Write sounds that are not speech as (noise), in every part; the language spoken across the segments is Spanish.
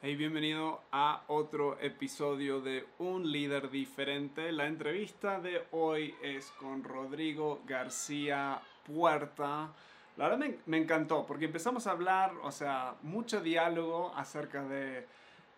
Hey, bienvenido a otro episodio de Un líder diferente. La entrevista de hoy es con Rodrigo García Puerta. La verdad me, encantó porque empezamos a hablar, o sea, mucho diálogo acerca de,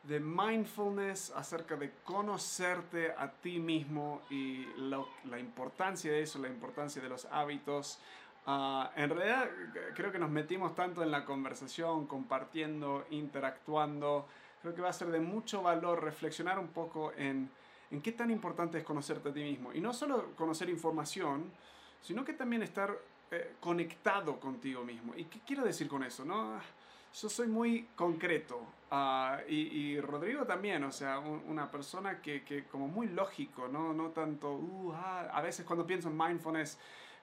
de mindfulness, acerca de conocerte a ti mismo y lo- la importancia de eso, la importancia de los hábitos. Ah, en realidad creo que nos metimos tanto en la conversación, compartiendo, interactuando. Creo que va a ser de mucho valor reflexionar un poco en, en qué tan importante es conocerte a ti mismo. Y no solo conocer información, sino que también estar eh, conectado contigo mismo. ¿Y qué quiero decir con eso? No? Yo soy muy concreto ah, y, y Rodrigo también, o sea, un- una persona que, que como muy lógico, no, no tanto, uh, ah, a veces cuando pienso en mindfulness,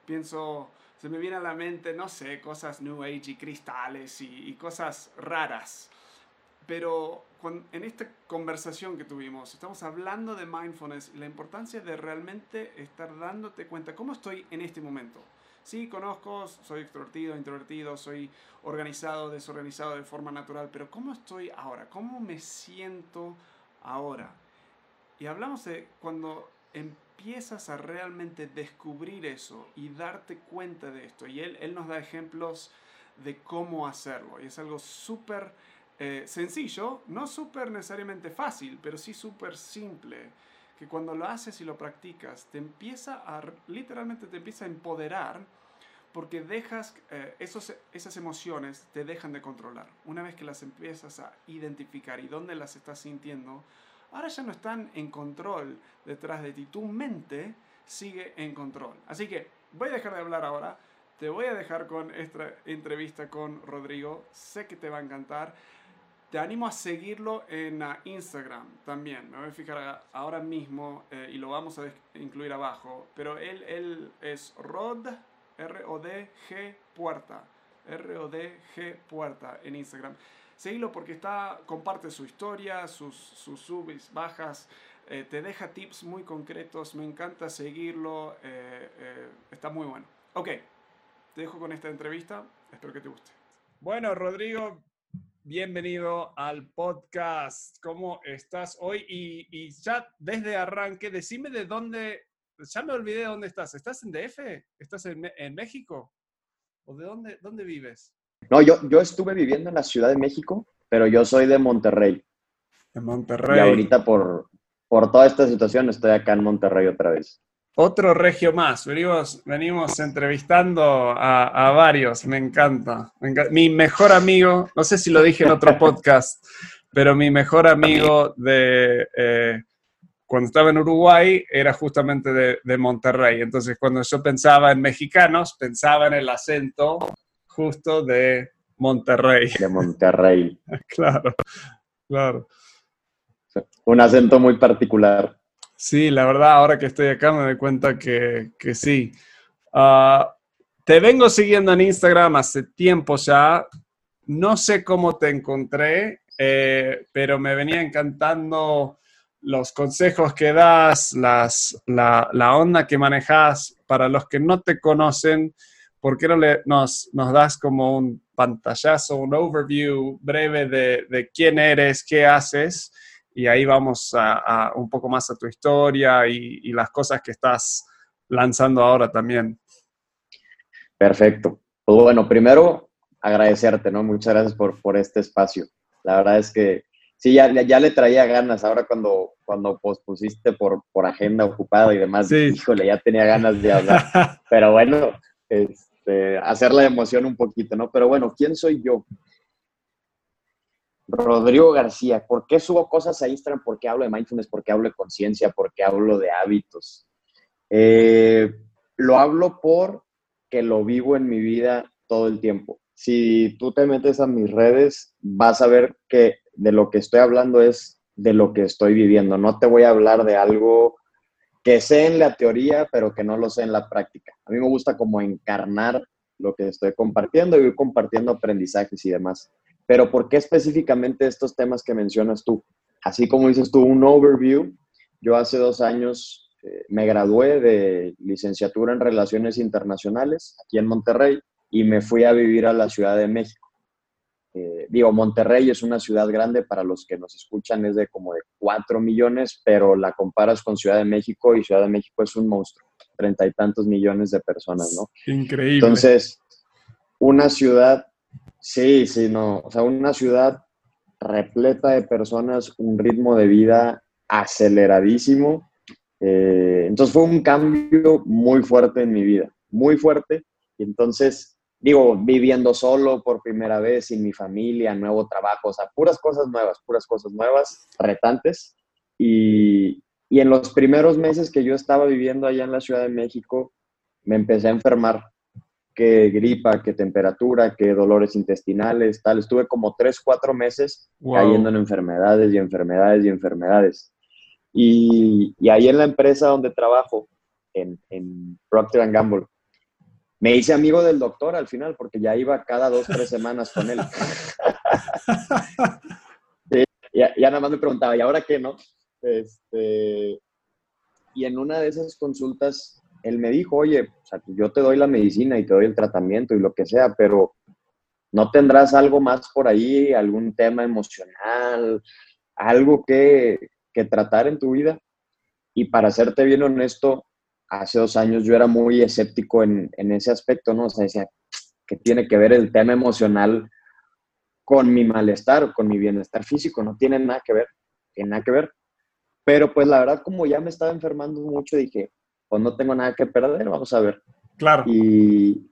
pienso, se me viene a la mente, no sé, cosas New Age y cristales y, y cosas raras. Pero cuan- en esta conversación que tuvimos, estamos hablando de mindfulness y la importancia de realmente estar dándote cuenta cómo estoy en este momento. Sí, conozco, soy extrovertido, introvertido, soy organizado, desorganizado de forma natural, pero ¿cómo estoy ahora? ¿Cómo me siento ahora? Y hablamos de cuando empiezas a realmente descubrir eso y darte cuenta de esto. Y él, él nos da ejemplos de cómo hacerlo. Y es algo súper eh, sencillo, no súper necesariamente fácil, pero sí súper simple. Que cuando lo haces y lo practicas, te empieza a, literalmente te empieza a empoderar porque dejas, eh, esos, esas emociones te dejan de controlar. Una vez que las empiezas a identificar y dónde las estás sintiendo, ahora ya no están en control detrás de ti. Tu mente sigue en control. Así que voy a dejar de hablar ahora. Te voy a dejar con esta entrevista con Rodrigo. Sé que te va a encantar. Te animo a seguirlo en ah, Instagram también. Me voy a fijar ahora mismo eh, y lo vamos a incluir abajo. Pero él, él es Rod, R-O-D-G Puerta. R-O-D-G Puerta en Instagram. Seguilo porque está, comparte su historia, sus, sus subes, bajas, eh, te deja tips muy concretos, me encanta seguirlo, eh, eh, está muy bueno. Ok, te dejo con esta entrevista, espero que te guste. Bueno, Rodrigo, bienvenido al podcast. ¿Cómo estás hoy? Y, y ya desde arranque, decime de dónde, ya me olvidé de dónde estás. ¿Estás en DF? ¿Estás en, en México? ¿O de dónde, dónde vives? No, yo, yo estuve viviendo en la Ciudad de México, pero yo soy de Monterrey. Y Monterrey. ahorita por, por toda esta situación estoy acá en Monterrey otra vez. Otro regio más. Venimos, venimos entrevistando a, a varios. Me encanta. Me Mi mejor amigo, no sé si lo dije en otro podcast, (laughs) pero mi mejor amigo de eh, cuando estaba en Uruguay era justamente de, de Monterrey. Entonces, cuando yo pensaba en mexicanos, pensaba en el acento justo de Monterrey. De Monterrey. (laughs) Claro, claro. Un acento muy particular. Sí, la verdad, ahora que estoy acá me doy cuenta que, que sí. Ah, te vengo siguiendo en Instagram hace tiempo ya. No sé cómo te encontré, eh, pero me venía encantando los consejos que das, las, la, la onda que manejas. Para los que no te conocen, ¿por qué no le, nos, nos das como un pantallazo, un overview breve de, de quién eres, qué haces? y ahí vamos a, a un poco más a tu historia y, y las cosas que estás lanzando ahora también. Perfecto. Pues bueno, primero agradecerte, ¿no? Muchas gracias por, por este espacio. La verdad es que sí, ya, ya le traía ganas. Ahora cuando, cuando pospusiste por, por agenda ocupada y demás, Sí. híjole, ya tenía ganas de hablar. (laughs) Pero bueno, este, hacer la emoción un poquito, ¿no? Pero bueno, ¿quién soy yo? Rodrigo García, ¿por qué subo cosas a Instagram? ¿Por qué hablo de mindfulness? ¿Por qué hablo de conciencia? ¿Por qué hablo de hábitos? Eh, lo hablo porque lo vivo en mi vida todo el tiempo. Si tú te metes a mis redes, vas a ver que de lo que estoy hablando es de lo que estoy viviendo. No te voy a hablar de algo que sé en la teoría, pero que no lo sé en la práctica. A mí me gusta como encarnar lo que estoy compartiendo y ir compartiendo aprendizajes y demás. Pero ¿por qué específicamente estos temas que mencionas tú? Así como dices tú, un overview. Yo hace dos años eh, me gradué de licenciatura en Relaciones Internacionales aquí en Monterrey y me fui a vivir a la Ciudad de México. Eh, digo, Monterrey es una ciudad grande, para los que nos escuchan es de como de 4 millones, pero la comparas con Ciudad de México y Ciudad de México es un monstruo, treinta y tantos millones de personas, ¿no? Increíble. Entonces, una ciudad, sí, sí, no, o sea, una ciudad repleta de personas, un ritmo de vida aceleradísimo. Eh, entonces fue un cambio muy fuerte en mi vida, muy fuerte. Y entonces, digo, viviendo solo por primera vez, sin mi familia, nuevo trabajo, o sea, puras cosas nuevas, puras cosas nuevas, retantes. Y, y en los primeros meses que yo estaba viviendo allá en la Ciudad de México, me empecé a enfermar que gripa, que temperatura, que dolores intestinales, tal. Estuve como tres, cuatro meses cayendo en enfermedades y enfermedades y enfermedades. Y, y, ahí en la empresa donde trabajo, en, en Procter Gamble, me hice amigo del doctor al final porque ya iba cada dos, tres semanas con él. (laughs) ya, ya, nada más me preguntaba, ¿y ahora qué no? Este, y en una de esas consultas él me dijo, oye, o sea, yo te doy la medicina y te doy el tratamiento y lo que sea, pero ¿no tendrás algo más por ahí, algún tema emocional, algo que, que tratar en tu vida? Y para serte bien honesto, hace dos años yo era muy escéptico en, en ese aspecto, ¿no? O sea, decía, que tiene que ver el tema emocional con mi malestar, con mi bienestar físico? No tiene nada que ver, tiene nada que ver. Pero pues la verdad, como ya me estaba enfermando mucho, dije, pues no tengo nada que perder, vamos a ver. Claro. Y,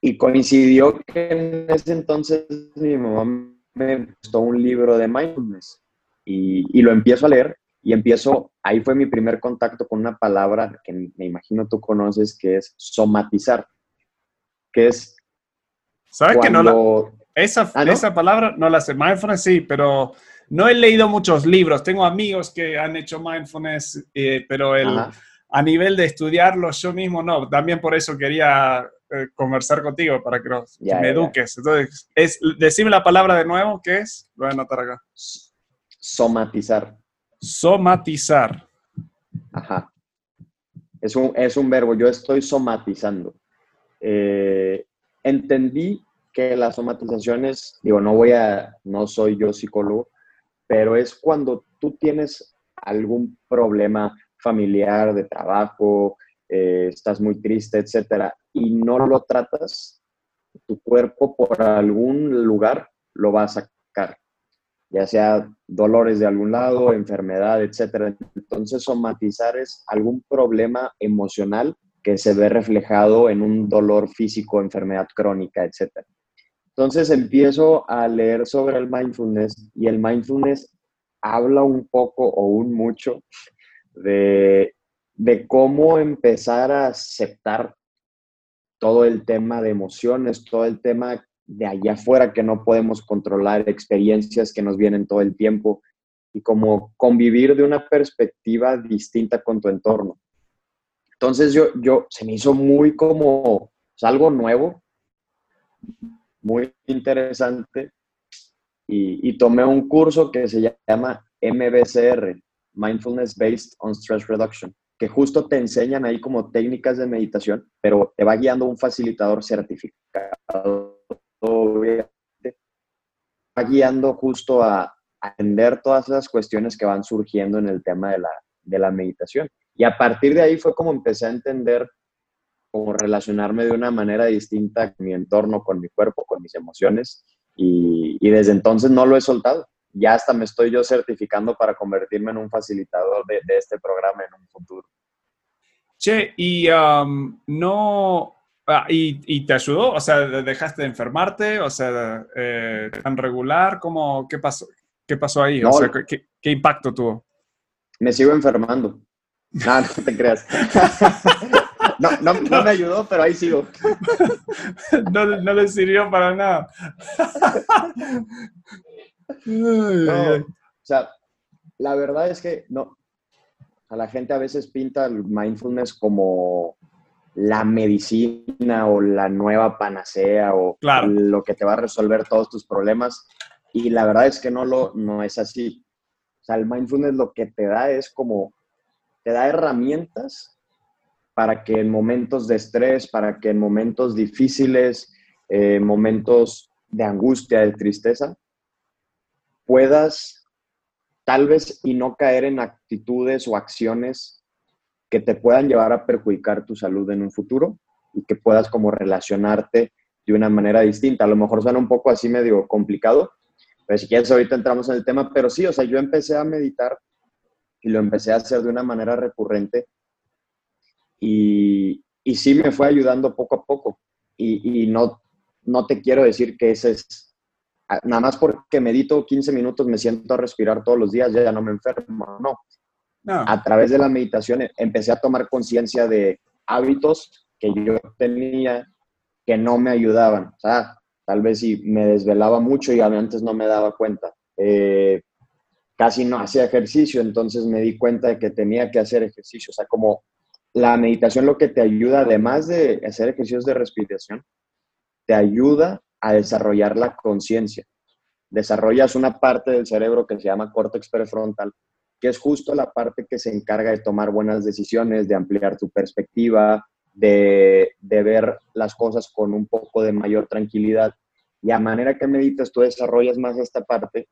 y coincidió que en ese entonces mi mamá me gustó un libro de mindfulness y, y, lo empiezo a leer y empiezo, ahí fue mi primer contacto con una palabra que me imagino tú conoces, que es somatizar, que es... ¿Sabes que no la, esa, ¿Ah, no? esa palabra no la sé, mindfulness sí, pero no he leído muchos libros, tengo amigos que han hecho mindfulness, eh, pero el... Ajá a nivel de estudiarlo yo mismo, no. También por eso quería eh, conversar contigo, para que, nos, ya, me ya, eduques. Entonces, es, decime la palabra de nuevo, ¿qué es? Lo voy a anotar acá. Somatizar. Somatizar. Ajá. Es un, es un verbo, yo estoy somatizando. Eh, entendí que las somatizaciones, digo, no voy a, no soy yo psicólogo, pero es cuando tú tienes algún problema familiar, de trabajo, eh, estás muy triste, etcétera, y no lo tratas, tu cuerpo por algún lugar lo va a sacar, ya sea dolores de algún lado, enfermedad, etcétera. Entonces, somatizar es algún problema emocional que se ve reflejado en un dolor físico, enfermedad crónica, etcétera. Entonces empiezo a leer sobre el mindfulness y el mindfulness habla un poco o un mucho de, de cómo empezar a aceptar todo el tema de emociones, todo el tema de allá afuera que no podemos controlar, experiencias que nos vienen todo el tiempo y como convivir de una perspectiva distinta con tu entorno. Entonces yo, yo se me hizo muy como algo nuevo, muy interesante y, y tomé un curso que se llama MBCR, Mindfulness Based on Stress Reduction, que justo te enseñan ahí como técnicas de meditación, pero te va guiando un facilitador certificado, obviamente, va guiando justo a atender todas esas cuestiones que van surgiendo en el tema de la, de la meditación. Y a partir de ahí fue como empecé a entender cómo relacionarme de una manera distinta con mi entorno, con mi cuerpo, con mis emociones. Y, desde entonces no lo he soltado ya hasta me estoy yo certificando para convertirme en un facilitador de, este programa en un futuro. Che, y no, ah, y, y, te ayudó? O sea, ¿dejaste de enfermarte? O sea, eh, ¿tan regular? ¿Cómo, qué, pasó, ¿Qué pasó ahí? No, o sea, ¿qué, ¿qué, impacto tuvo? Me sigo enfermando. No, no te creas. (laughs) No, no, no, me ayudó, pero ahí sigo. (laughs) No, no le sirvió para nada. No, o sea, la verdad es que no. A la gente a veces pinta el mindfulness como la medicina o la nueva panacea o claro. lo que te va a resolver todos tus problemas. Y la verdad es que no, lo, no es así. O sea, el mindfulness lo que te da es como, te da herramientas para que en momentos de estrés, para que en momentos difíciles, eh, momentos de angustia, de tristeza, puedas tal vez y no caer en actitudes o acciones que te puedan llevar a perjudicar tu salud en un futuro y que puedas como relacionarte de una manera distinta. A lo mejor suena un poco así medio complicado, pero si quieres ahorita entramos en el tema, pero sí, o sea, yo empecé a meditar y lo empecé a hacer de una manera recurrente y, y sí me fue ayudando poco a poco. Y, y, no, no te quiero decir que ese es, nada más porque medito 15 minutos me siento a respirar todos los días, ya no me enfermo, no. A través de la meditación empecé a tomar conciencia de hábitos que yo tenía que no me ayudaban. O sea, tal vez si me desvelaba mucho y antes no me daba cuenta. Eh, casi no hacía ejercicio, entonces me di cuenta de que tenía que hacer ejercicio. O sea, como la meditación lo que te ayuda, además de hacer ejercicios de respiración, te ayuda a desarrollar la conciencia. Desarrollas una parte del cerebro que se llama córtex prefrontal, que es justo la parte que se encarga de tomar buenas decisiones, de ampliar tu perspectiva, de, de, ver las cosas con un poco de mayor tranquilidad. Y a manera que meditas, tú desarrollas más esta parte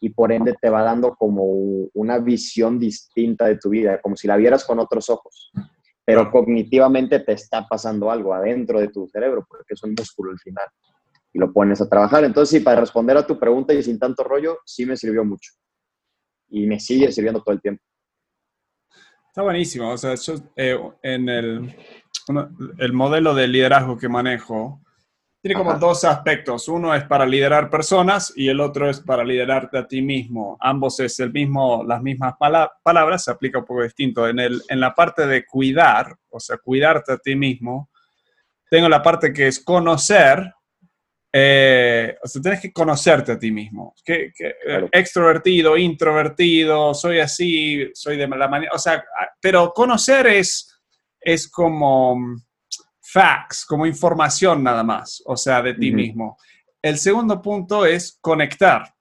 y por ende te va dando como una visión distinta de tu vida, como si la vieras con otros ojos. Pero cognitivamente te está pasando algo adentro de tu cerebro, porque es un músculo al final. Y lo pones a trabajar. Entonces, sí, para responder a tu pregunta y sin tanto rollo, sí me sirvió mucho. Y me sigue sirviendo todo el tiempo. Está buenísimo. O sea, yo, eh, en el, el modelo de liderazgo que manejo tiene como Ajá. dos aspectos. Uno es para liderar personas y el otro es para liderarte a ti mismo. Ambos es el mismo, las mismas pala palabras, se aplica un poco distinto. En, el, en la parte de cuidar, o sea, cuidarte a ti mismo, tengo la parte que es conocer, eh, o sea, tienes que conocerte a ti mismo. Que, que, claro. Extrovertido, introvertido, soy así, soy de la manera, o sea, pero conocer es es como facts, como información nada más, o sea, de ti uh -huh. mismo. El segundo punto es conectar,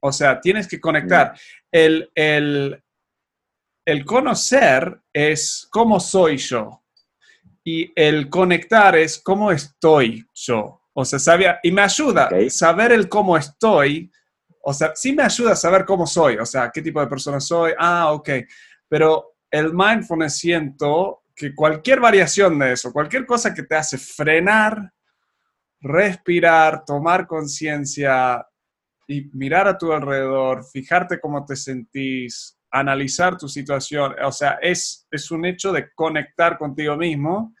o sea, tienes que conectar. Uh -huh. el, el, el conocer es cómo soy yo y el conectar es cómo estoy yo. O sea, sabía, y me ayuda okay. saber el cómo estoy. O sea, sí me ayuda a saber cómo soy, o sea, qué tipo de persona soy. Ah, ok. Pero el mindfulness siento que cualquier variación de eso, cualquier cosa que te hace frenar, respirar, tomar conciencia y mirar a tu alrededor, fijarte cómo te sentís, analizar tu situación, o sea, es, es un hecho de conectar contigo mismo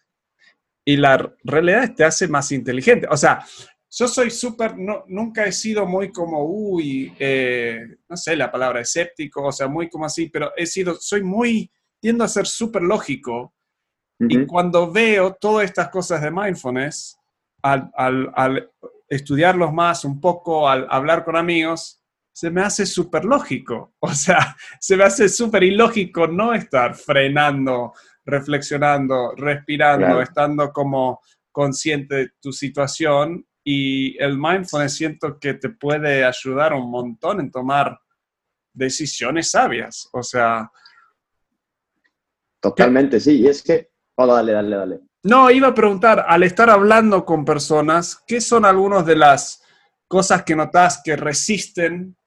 y la realidad te hace más inteligente. O sea, yo soy súper, no, nunca he sido muy como, uy, eh, no sé la palabra escéptico, o sea, muy como así, pero he sido, soy muy, tiendo a ser súper lógico Uh -huh. Y cuando veo todas estas cosas de mindfulness, al, al, al, estudiarlos más un poco, al hablar con amigos, se me hace súper lógico. (laughs) O sea, se me hace súper ilógico no estar frenando, reflexionando, respirando, claro. estando como consciente de tu situación. Y el mindfulness siento que te puede ayudar un montón en tomar decisiones sabias. O sea... Totalmente, sí. Y es que Oh, dale, dale, dale. No, iba a preguntar, al estar hablando con personas, ¿qué son algunas de las cosas que notas que resisten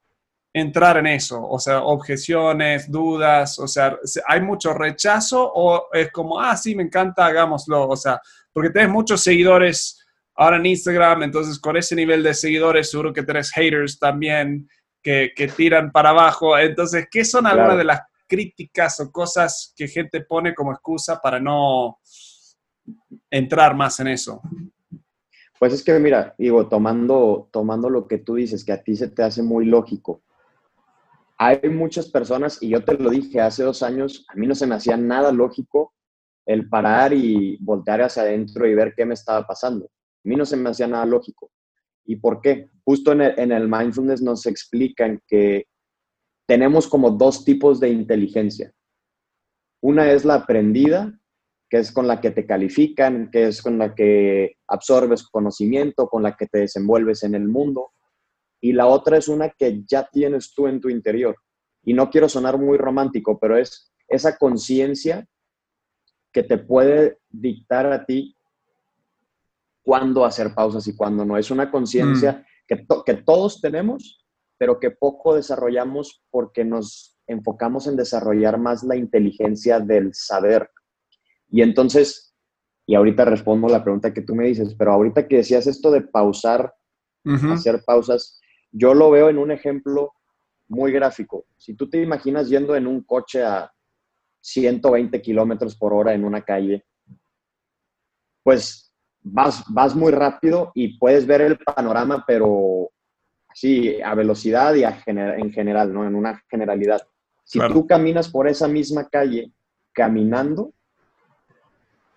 entrar en eso? O sea, objeciones, dudas, o sea, ¿hay mucho rechazo o es como, ah, sí, me encanta, hagámoslo? O sea, porque tienes muchos seguidores ahora en Instagram, entonces con ese nivel de seguidores seguro que tenés haters también que, que tiran para abajo. Entonces, ¿qué son algunas claro. de las críticas o cosas que gente pone como excusa para no entrar más en eso? Pues es que, mira, digo, tomando, tomando lo que tú dices, que a ti se te hace muy lógico, hay muchas personas, y yo te lo dije hace dos años, a mí no se me hacía nada lógico el parar y voltear hacia adentro y ver qué me estaba pasando. A mí no se me hacía nada lógico. ¿Y por qué? Justo en el, en el mindfulness nos explican que tenemos como dos tipos de inteligencia. Una es la aprendida, que es con la que te califican, que es con la que absorbes conocimiento, con la que te desenvuelves en el mundo. Y la otra es una que ya tienes tú en tu interior. Y no quiero sonar muy romántico, pero es esa conciencia que te puede dictar a ti cuándo hacer pausas y cuándo no. Es una conciencia mm que, que todos tenemos, pero que poco desarrollamos porque nos enfocamos en desarrollar más la inteligencia del saber. Y entonces, y ahorita respondo la pregunta que tú me dices, pero ahorita que decías esto de pausar, hacer pausas, yo lo veo en un ejemplo muy gráfico. Si tú te imaginas yendo en un coche a 120 kilómetros por hora en una calle, pues vas, vas muy rápido y puedes ver el panorama, pero así a velocidad y en general, ¿no? En una generalidad. Si tú caminas por esa misma calle caminando,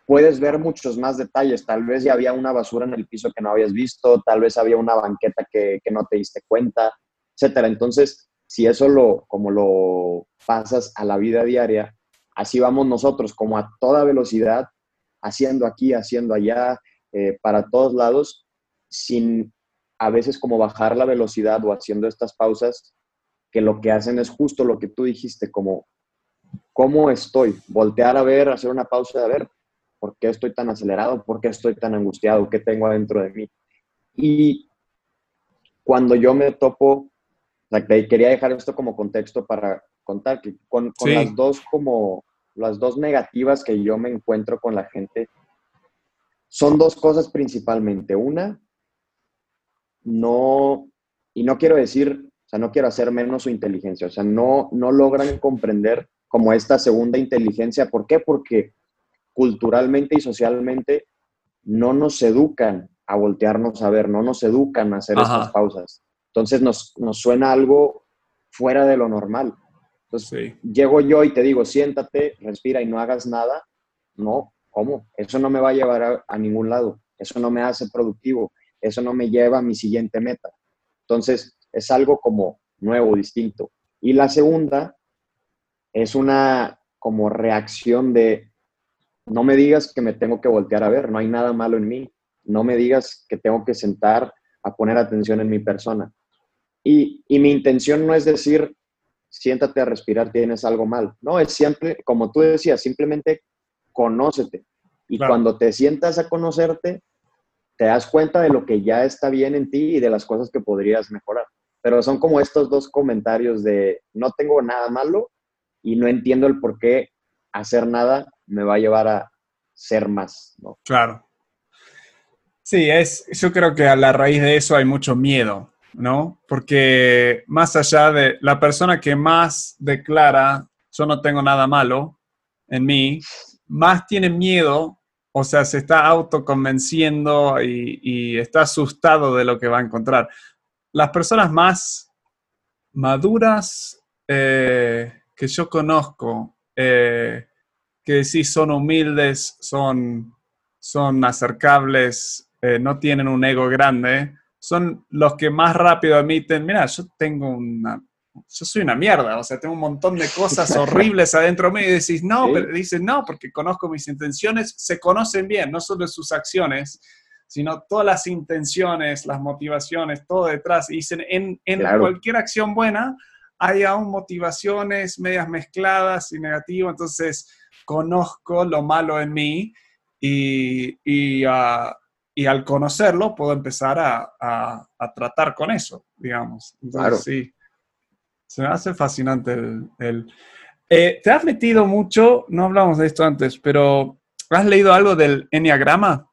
puedes ver muchos más detalles. Tal vez ya había una basura en el piso que no habías visto, tal vez había una banqueta que, que no te diste cuenta, etcétera. Entonces, si eso lo, como lo pasas a la vida diaria, así vamos nosotros, como a toda velocidad, haciendo aquí, haciendo allá, eh, para todos lados, sin a veces como bajar la velocidad o haciendo estas pausas, que lo que hacen es justo lo que tú dijiste, como, ¿cómo estoy? Voltear a ver, hacer una pausa de ver, ¿por qué estoy tan acelerado? ¿Por qué estoy tan angustiado? ¿Qué tengo adentro de mí? Y cuando yo me topo o sea, quería dejar esto como contexto para contar que con, las dos como las dos negativas que yo me encuentro con la gente son dos cosas principalmente. Una, no, y no quiero decir, o sea, no quiero hacer menos su inteligencia, o sea, no, no logran comprender como esta segunda inteligencia. ¿Por qué? Porque culturalmente y socialmente no nos educan a voltearnos a ver, no nos educan a hacer estas pausas. Entonces nos, suena algo fuera de lo normal. Entonces llego yo y te digo, siéntate, respira y no hagas nada. No, ¿cómo? Eso no me va a llevar a, ningún lado. Eso no me hace productivo. Eso no me lleva a mi siguiente meta. Entonces es algo como nuevo, distinto. Y la segunda es una como reacción de, no me digas que me tengo que voltear a ver, no hay nada malo en mí. No me digas que tengo que sentar a poner atención en mi persona. Y, mi intención no es decir, siéntate a respirar, tienes algo mal. No, es siempre, como tú decías, simplemente conócete. Y cuando te sientas a conocerte, te das cuenta de lo que ya está bien en ti y de las cosas que podrías mejorar. Pero son como estos dos comentarios de no tengo nada malo y no entiendo el por qué hacer nada me va a llevar a ser más. Claro. Sí, es, yo creo que a la raíz de eso hay mucho miedo. ¿no? Porque más allá de la persona que más declara, yo no tengo nada malo en mí, más tiene miedo, o sea, se está autoconvenciendo y, y está asustado de lo que va a encontrar. Las personas más maduras eh, que yo conozco, eh, que sí son humildes, son, son acercables, eh, no tienen un ego grande, son los que más rápido admiten, mira, yo tengo una, yo soy una mierda, o sea, tengo un montón de cosas (laughs) horribles adentro mío y decís, no, pero dicen, no, porque conozco mis intenciones, se conocen bien, no solo sus acciones, sino todas las intenciones, las motivaciones, todo detrás. Y dicen, en, en cualquier acción buena hay aún motivaciones medias mezcladas y negativas, entonces conozco lo malo en mí y, y uh, y al conocerlo puedo empezar a, tratar con eso, digamos. claro. sí, se me hace fascinante el... Eh, ¿Te has metido mucho, no hablamos de esto antes, pero ¿has leído algo del Enneagrama?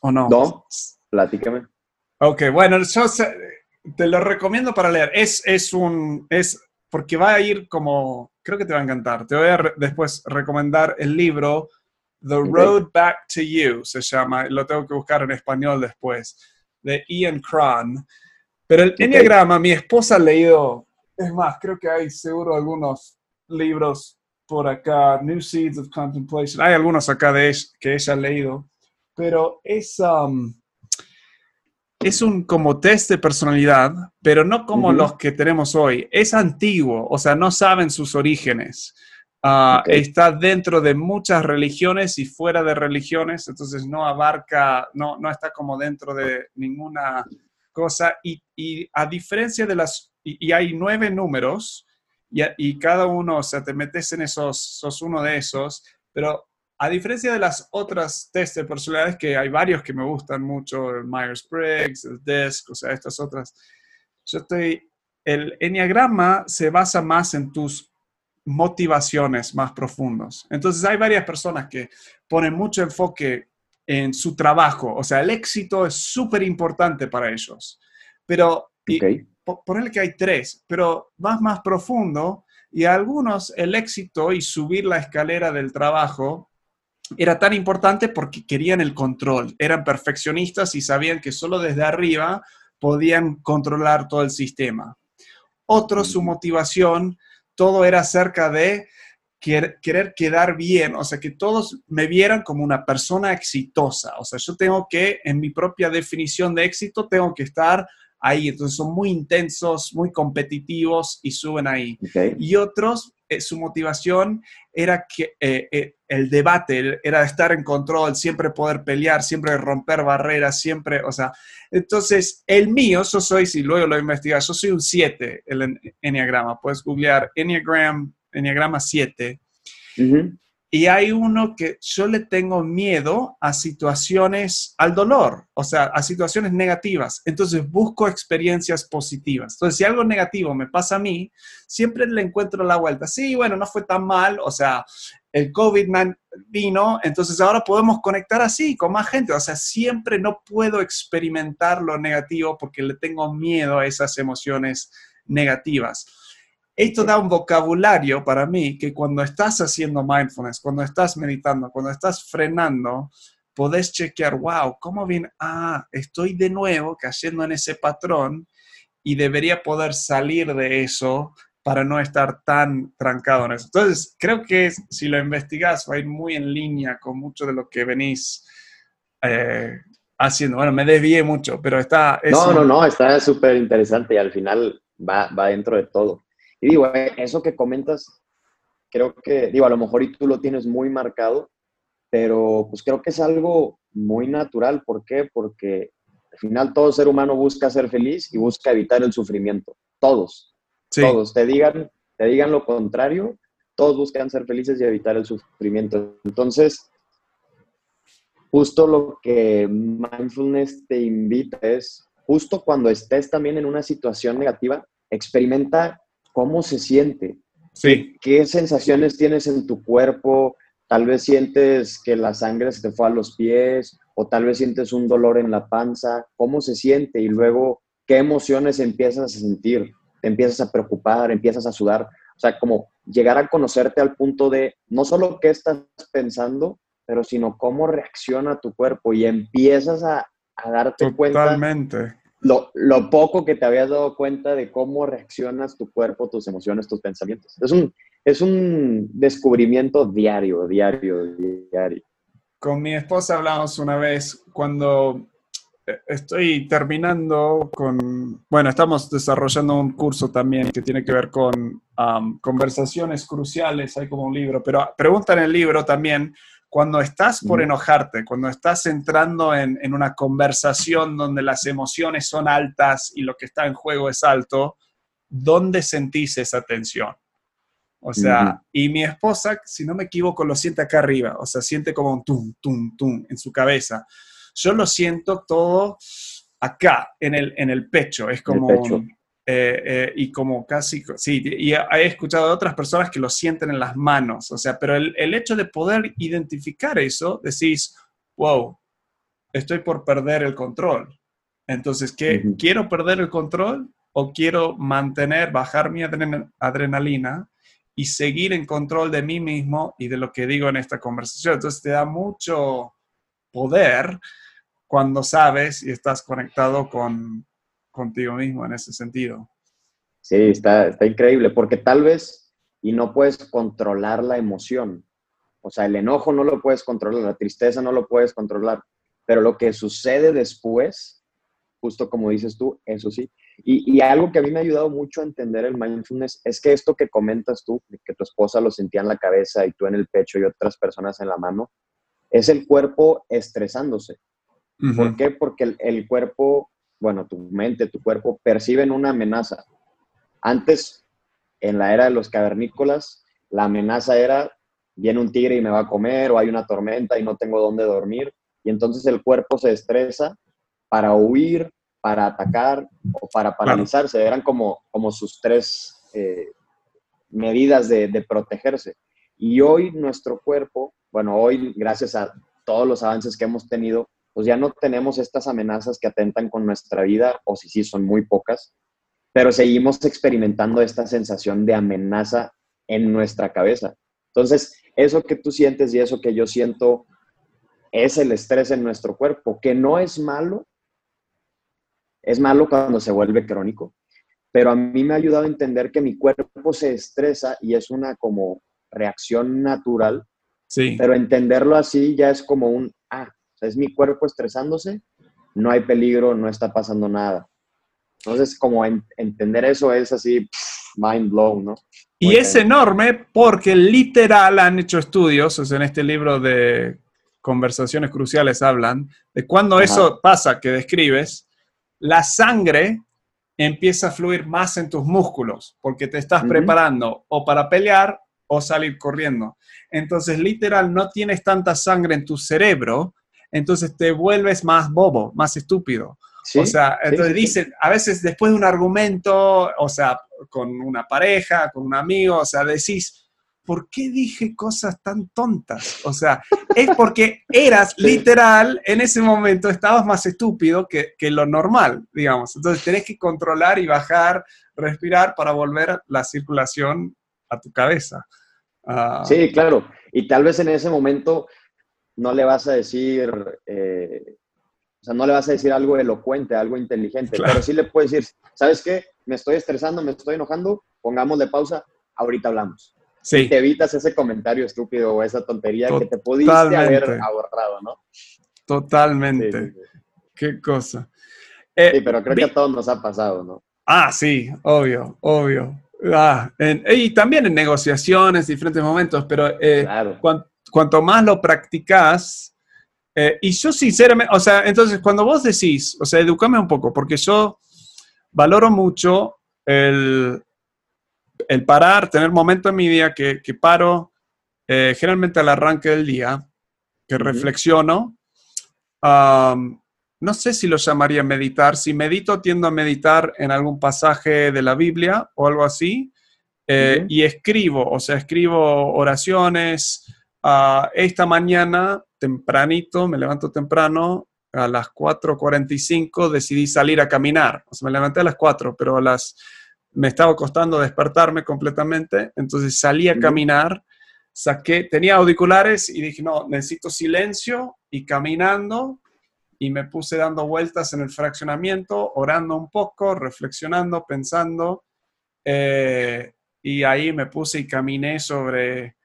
¿O no? No, platícame. Ok, bueno, yo te lo recomiendo para leer. Es, es un, es, porque va a ir como, creo que te va a encantar. Te voy a después recomendar el libro The Road Back to You se llama, lo tengo que buscar en español después, de Ian Cron. Pero el Enneagrama, mi esposa ha leído, es más, creo que hay seguro algunos libros por acá, New Seeds of Contemplation, hay algunos acá de que ella ha leído, pero es, um, es un como test de personalidad, pero no como los que tenemos hoy. Es antiguo, o sea, no saben sus orígenes. Ah, está dentro de muchas religiones y fuera de religiones, entonces no abarca, no, no está como dentro de ninguna cosa. Y, y a diferencia de las, y, hay nueve números, y, y, cada uno, o sea, te metes en esos, sos uno de esos, pero a diferencia de las otras test de personalidades, que hay varios que me gustan mucho, el Myers-Briggs, el DESC, o sea, estas otras, yo estoy, el enneagrama se basa más en tus motivaciones más profundos. Entonces hay varias personas que ponen mucho enfoque en su trabajo, o sea, el éxito es súper importante para ellos, pero okay. ponerle que hay tres, pero más más profundo y a algunos el éxito y subir la escalera del trabajo era tan importante porque querían el control, eran perfeccionistas y sabían que solo desde arriba podían controlar todo el sistema. Otros, su motivación, todo era acerca de querer quedar bien, o sea, que todos me vieran como una persona exitosa. O sea, yo tengo que, en mi propia definición de éxito, tengo que estar ahí. Entonces son muy intensos, muy competitivos y suben ahí. Y otros, eh, su motivación era que eh, eh, el debate, era estar en control, siempre poder pelear, siempre romper barreras, siempre, o sea, entonces el mío, yo soy, si luego lo investigas, yo soy un 7, el enneagrama. Puedes googlear enneagram Enneagrama 7. Y hay uno que yo le tengo miedo a situaciones, al dolor, o sea, a situaciones negativas. Entonces busco experiencias positivas. Entonces, si algo negativo me pasa a mí, siempre le encuentro la vuelta. Sí, bueno, no fue tan mal, o sea, el COVID vino, entonces ahora podemos conectar así con más gente. O sea, siempre no puedo experimentar lo negativo porque le tengo miedo a esas emociones negativas. Esto da un vocabulario para mí que cuando estás haciendo mindfulness, cuando estás meditando, cuando estás frenando, podés chequear, wow, ¿cómo bien? Ah, estoy de nuevo cayendo en ese patrón y debería poder salir de eso para no estar tan trancado en eso. Entonces, creo que si lo investigas va a ir muy en línea con mucho de lo que venís eh, haciendo. Bueno, me desvié mucho, pero está... no, no, no, está súper interesante y al final va, va dentro de todo. Y digo, eh, eso que comentas, creo que, digo, a lo mejor y tú lo tienes muy marcado, pero pues creo que es algo muy natural. ¿Por qué? Porque al final todo ser humano busca ser feliz y busca evitar el sufrimiento. Todos. Todos. Te digan, te digan lo contrario, todos buscan ser felices y evitar el sufrimiento. Entonces, justo lo que mindfulness te invita es, justo cuando estés también en una situación negativa, experimenta cómo se siente. Sí. ¿Qué sensaciones tienes en tu cuerpo? Tal vez sientes que la sangre se te fue a los pies o tal vez sientes un dolor en la panza. ¿Cómo se siente? Y luego, ¿qué emociones empiezas a sentir? Te empiezas a preocupar, empiezas a sudar. O sea, como llegar a conocerte al punto de no solo qué estás pensando, pero sino cómo reacciona tu cuerpo y empiezas a, a darte cuenta. Lo, lo, poco que te habías dado cuenta de cómo reaccionas tu cuerpo, tus emociones, tus pensamientos. Es un, es un descubrimiento diario, diario, diario. Con mi esposa hablamos una vez cuando eh, estoy terminando con, bueno, estamos desarrollando un curso también que tiene que ver con conversaciones cruciales, hay como un libro, pero pregunta en el libro también cuando estás por enojarte, cuando estás entrando en, una conversación donde las emociones son altas y lo que está en juego es alto, ¿dónde sentís esa tensión? O sea, y mi esposa, si no me equivoco, lo siente acá arriba, o sea, siente como un tum, tum, tum en su cabeza. Yo lo siento todo acá, en el, en el pecho, es como... Eh, eh, y como casi, sí, y he escuchado de otras personas que lo sienten en las manos, o sea, pero el, el hecho de poder identificar eso, decís, wow, estoy por perder el control. Entonces, ¿qué, ¿quiero perder el control o quiero mantener, bajar mi adrenalina y seguir en control de mí mismo y de lo que digo en esta conversación? Entonces, te da mucho poder cuando sabes y estás conectado con, contigo mismo en ese sentido. Sí, está, está increíble, porque tal vez y no puedes controlar la emoción. O sea, el enojo no lo puedes controlar, la tristeza no lo puedes controlar, pero lo que sucede después, justo como dices tú, eso sí. Y, y, algo que a mí me ha ayudado mucho a entender el mindfulness es que esto que comentas tú, que tu esposa lo sentía en la cabeza y tú en el pecho y otras personas en la mano, es el cuerpo estresándose. ¿Por qué? Porque el, el, cuerpo bueno, tu mente, tu cuerpo perciben una amenaza. Antes, en la era de los cavernícolas, la amenaza era viene un tigre y me va a comer, o hay una tormenta y no tengo dónde dormir, y entonces el cuerpo se estresa para huir, para atacar o para paralizarse. Eran como, como sus tres eh, medidas de, de protegerse. Y hoy nuestro cuerpo, bueno, hoy gracias a todos los avances que hemos tenido, pues ya no tenemos estas amenazas que atentan con nuestra vida, o si sí, son muy pocas, pero seguimos experimentando esta sensación de amenaza en nuestra cabeza. Entonces, eso que tú sientes y eso que yo siento es el estrés en nuestro cuerpo, que no es malo, es malo cuando se vuelve crónico, pero a mí me ha ayudado a entender que mi cuerpo se estresa y es una como reacción natural, sí. pero entenderlo así ya es como un, es mi cuerpo estresándose, no hay peligro, no está pasando nada. Entonces, como entender eso es así, mind blown, ¿no? y es enorme porque literal han hecho estudios, o sea, en este libro de conversaciones cruciales hablan de cuando eso pasa que describes, la sangre empieza a fluir más en tus músculos porque te estás preparando o para pelear o salir corriendo. Entonces, literal, no tienes tanta sangre en tu cerebro, entonces te vuelves más bobo, más estúpido. o sea, entonces dicen, a veces después de un argumento, o sea, con una pareja, con un amigo, o sea, decís, ¿por qué dije cosas tan tontas? O sea, es porque eras (laughs) literal, en ese momento estabas más estúpido que, lo normal, digamos. Entonces tenés que controlar y bajar, respirar para volver la circulación a tu cabeza. Ah. sí, claro. Y tal vez en ese momento no le vas a decir, eh, o sea, no le vas a decir algo elocuente, algo inteligente, pero sí le puedes decir, ¿sabes qué? Me estoy estresando, me estoy enojando, pongámosle pausa, ahorita hablamos. Sí. te evitas ese comentario estúpido o esa tontería que te pudiste haber ahorrado, ¿no? Totalmente. Qué cosa. sí, pero creo que a todos nos ha pasado, ¿no? Ah, sí, obvio, obvio. Ah, y también en negociaciones, diferentes momentos, pero eh, cuanto más lo practicas, eh, y yo sinceramente, o sea, entonces cuando vos decís, o sea, educame un poco, porque yo valoro mucho el, el parar, tener momentos en mi día que, paro, eh, generalmente al arranque del día, que reflexiono. no sé si lo llamaría meditar. Si medito, tiendo a meditar en algún pasaje de la Biblia o algo así. Eh, y escribo, o sea, escribo oraciones. Ah, esta mañana, tempranito, me levanto temprano, a las 4.45 decidí salir a caminar. O sea, me levanté a las 4, pero a las me estaba costando despertarme completamente, entonces salí a caminar, saqué, tenía auriculares y dije, no, necesito silencio y caminando y me puse dando vueltas en el fraccionamiento, orando un poco, reflexionando, pensando, eh, y ahí me puse y caminé sobre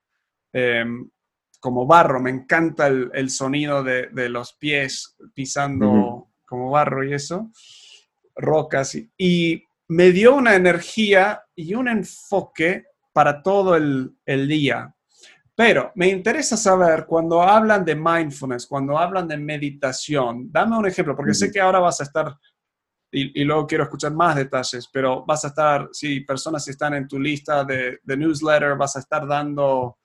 em, como barro, me encanta el, sonido de, los pies pisando como barro y eso, rocas, y me dio una energía y un enfoque para todo el, día. Pero me interesa saber cuando hablan de mindfulness, cuando hablan de meditación, dame un ejemplo, porque sé que ahora vas a estar, y, luego quiero escuchar más detalles, pero vas a estar, si personas están en tu lista de, newsletter, vas a estar dando,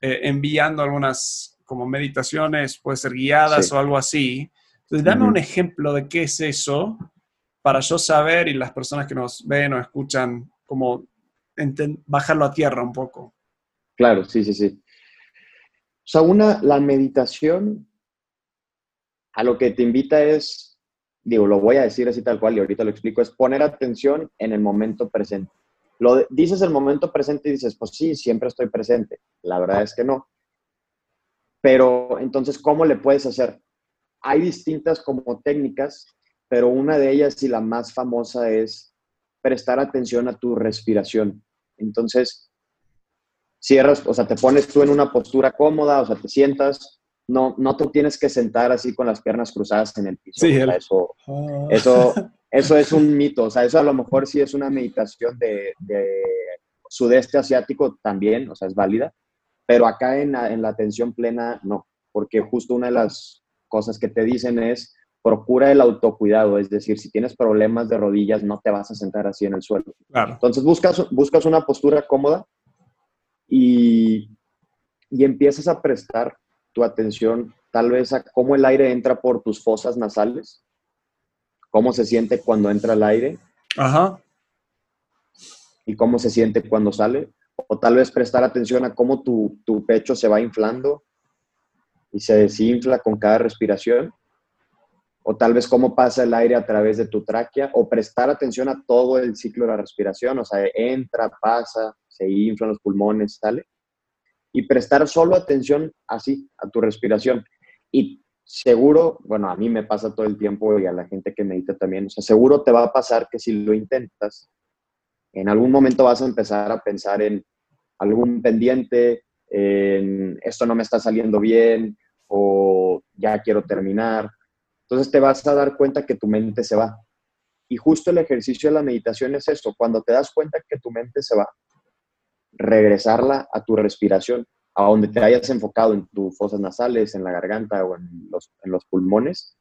eh, enviando algunas como meditaciones, puede ser guiadas o algo así. Entonces, dame un ejemplo de qué es eso para yo saber y las personas que nos ven o escuchan, como bajarlo a tierra un poco. Claro, sí, sí, sí. O sea, una, la meditación a lo que te invita es, digo, lo voy a decir así tal cual y ahorita lo explico, es poner atención en el momento presente. Lo dices el momento presente y dices, pues sí, siempre estoy presente. La verdad es que no. Pero entonces, ¿cómo le puedes hacer? Hay distintas como técnicas pero una de ellas y la más famosa es prestar atención a tu respiración. Entonces, cierras, o sea, te pones tú en una postura cómoda, o sea, te sientas, no, no te tienes que sentar así con las piernas cruzadas en el piso. Sí, eso, ah. eso, (laughs) eso es un mito, o sea, eso a lo mejor sí es una meditación de, sudeste asiático también, o sea, es válida, pero acá en en la atención plena no, porque justo una de las cosas que te dicen es, procura el autocuidado, es decir, si tienes problemas de rodillas, no te vas a sentar así en el suelo. Entonces buscas, buscas una postura cómoda y y empiezas a prestar tu atención tal vez a cómo el aire entra por tus fosas nasales, cómo se siente cuando entra el aire. Ajá. Y cómo se siente cuando sale. O tal vez prestar atención a cómo tu, tu pecho se va inflando y se desinfla con cada respiración. O tal vez cómo pasa el aire a través de tu tráquea. O prestar atención a todo el ciclo de la respiración. O sea, entra, pasa, se inflan los pulmones, sale. Y prestar solo atención así, a tu respiración. Y seguro, bueno, a mí me pasa todo el tiempo y a la gente que medita también, o sea, seguro te va a pasar que si lo intentas, en algún momento vas a empezar a pensar en algún pendiente, en esto no me está saliendo bien o ya quiero terminar. Entonces te vas a dar cuenta que tu mente se va. Y justo el ejercicio de la meditación es eso, cuando te das cuenta que tu mente se va, regresarla a tu respiración a donde te hayas enfocado en tus fosas nasales, en la garganta o en los, en los pulmones.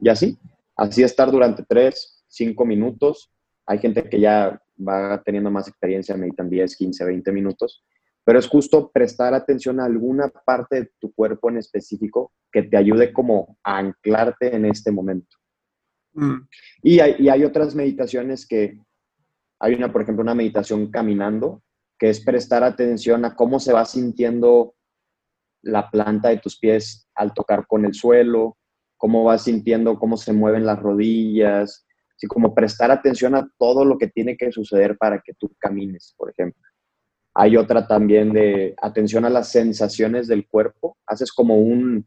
Y así, así estar durante 3, 5 minutos. Hay gente que ya va teniendo más experiencia, meditan 10, 15, 20 minutos, pero es justo prestar atención a alguna parte de tu cuerpo en específico que te ayude como a anclarte en este momento. Mm. Y, hay, y hay otras meditaciones que, hay una, por ejemplo, una meditación caminando, que es prestar atención a cómo se va sintiendo la planta de tus pies al tocar con el suelo, cómo vas sintiendo cómo se mueven las rodillas, así como prestar atención a todo lo que tiene que suceder para que tú camines, por ejemplo. Hay otra también de atención a las sensaciones del cuerpo, haces como un,